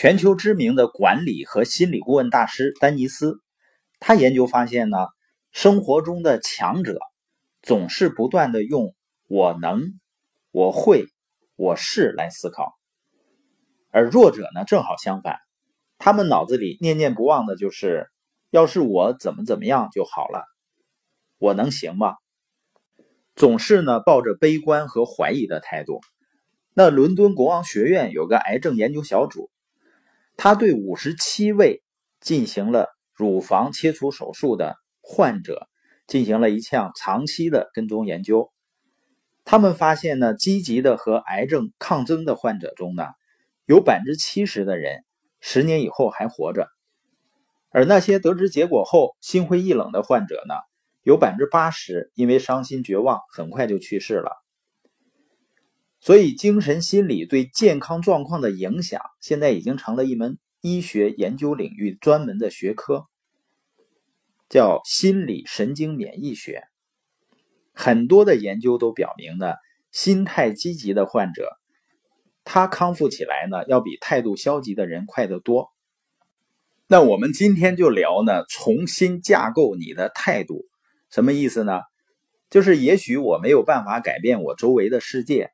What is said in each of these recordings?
全球知名的管理和心理顾问大师丹尼斯，他研究发现呢，生活中的强者总是不断的用“我能”“我会”“我是”来思考，而弱者呢正好相反，他们脑子里念念不忘的就是“要是我怎么怎么样就好了”，“我能行吗？”总是呢抱着悲观和怀疑的态度。那伦敦国王学院有个癌症研究小组。他对五十七位进行了乳房切除手术的患者进行了一项长期的跟踪研究。他们发现呢，积极的和癌症抗争的患者中呢，有百分之七十的人十年以后还活着，而那些得知结果后心灰意冷的患者呢，有百分之八十因为伤心绝望很快就去世了。所以，精神心理对健康状况的影响，现在已经成了一门医学研究领域专门的学科，叫心理神经免疫学。很多的研究都表明呢，心态积极的患者，他康复起来呢，要比态度消极的人快得多。那我们今天就聊呢，重新架构你的态度，什么意思呢？就是也许我没有办法改变我周围的世界。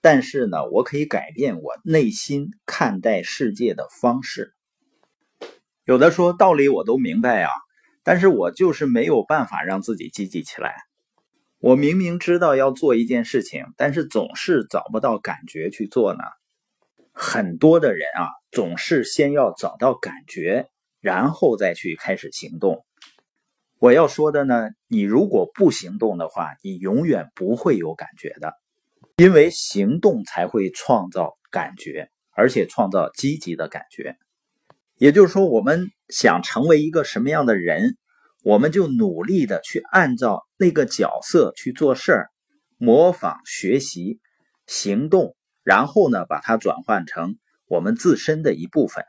但是呢，我可以改变我内心看待世界的方式。有的说道理我都明白啊，但是我就是没有办法让自己积极起来。我明明知道要做一件事情，但是总是找不到感觉去做呢。很多的人啊，总是先要找到感觉，然后再去开始行动。我要说的呢，你如果不行动的话，你永远不会有感觉的。因为行动才会创造感觉，而且创造积极的感觉。也就是说，我们想成为一个什么样的人，我们就努力的去按照那个角色去做事儿，模仿、学习、行动，然后呢，把它转换成我们自身的一部分。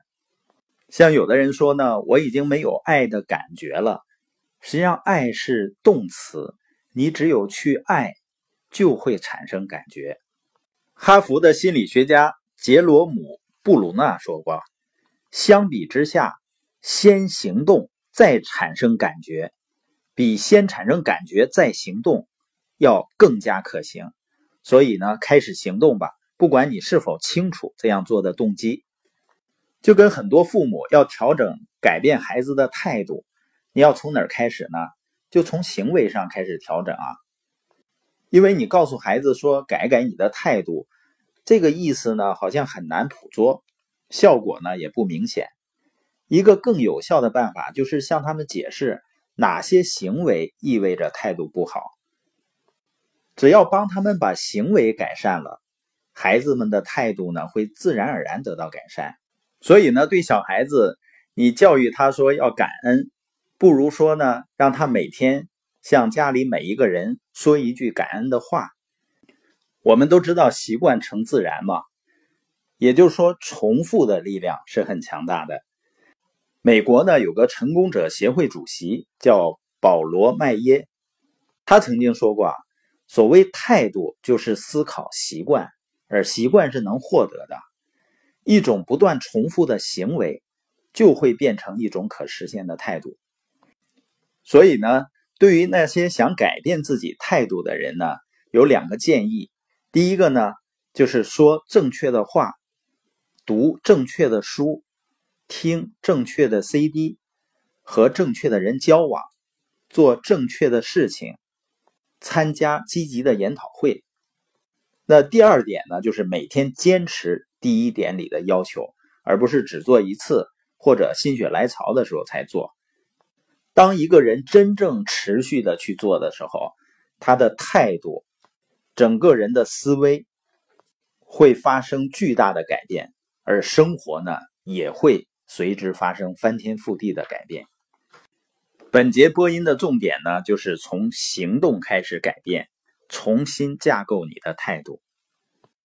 像有的人说呢，我已经没有爱的感觉了。实际上，爱是动词，你只有去爱。就会产生感觉。哈佛的心理学家杰罗姆·布鲁纳说过：“相比之下，先行动再产生感觉，比先产生感觉再行动要更加可行。所以呢，开始行动吧，不管你是否清楚这样做的动机。就跟很多父母要调整、改变孩子的态度，你要从哪儿开始呢？就从行为上开始调整啊。”因为你告诉孩子说改改你的态度，这个意思呢好像很难捕捉，效果呢也不明显。一个更有效的办法就是向他们解释哪些行为意味着态度不好。只要帮他们把行为改善了，孩子们的态度呢会自然而然得到改善。所以呢，对小孩子，你教育他说要感恩，不如说呢让他每天。向家里每一个人说一句感恩的话。我们都知道习惯成自然嘛，也就是说，重复的力量是很强大的。美国呢有个成功者协会主席叫保罗·麦耶，他曾经说过啊，所谓态度就是思考习惯，而习惯是能获得的。一种不断重复的行为就会变成一种可实现的态度。所以呢。对于那些想改变自己态度的人呢，有两个建议。第一个呢，就是说正确的话，读正确的书，听正确的 CD，和正确的人交往，做正确的事情，参加积极的研讨会。那第二点呢，就是每天坚持第一点里的要求，而不是只做一次或者心血来潮的时候才做。当一个人真正持续的去做的时候，他的态度、整个人的思维会发生巨大的改变，而生活呢也会随之发生翻天覆地的改变。本节播音的重点呢，就是从行动开始改变，重新架构你的态度。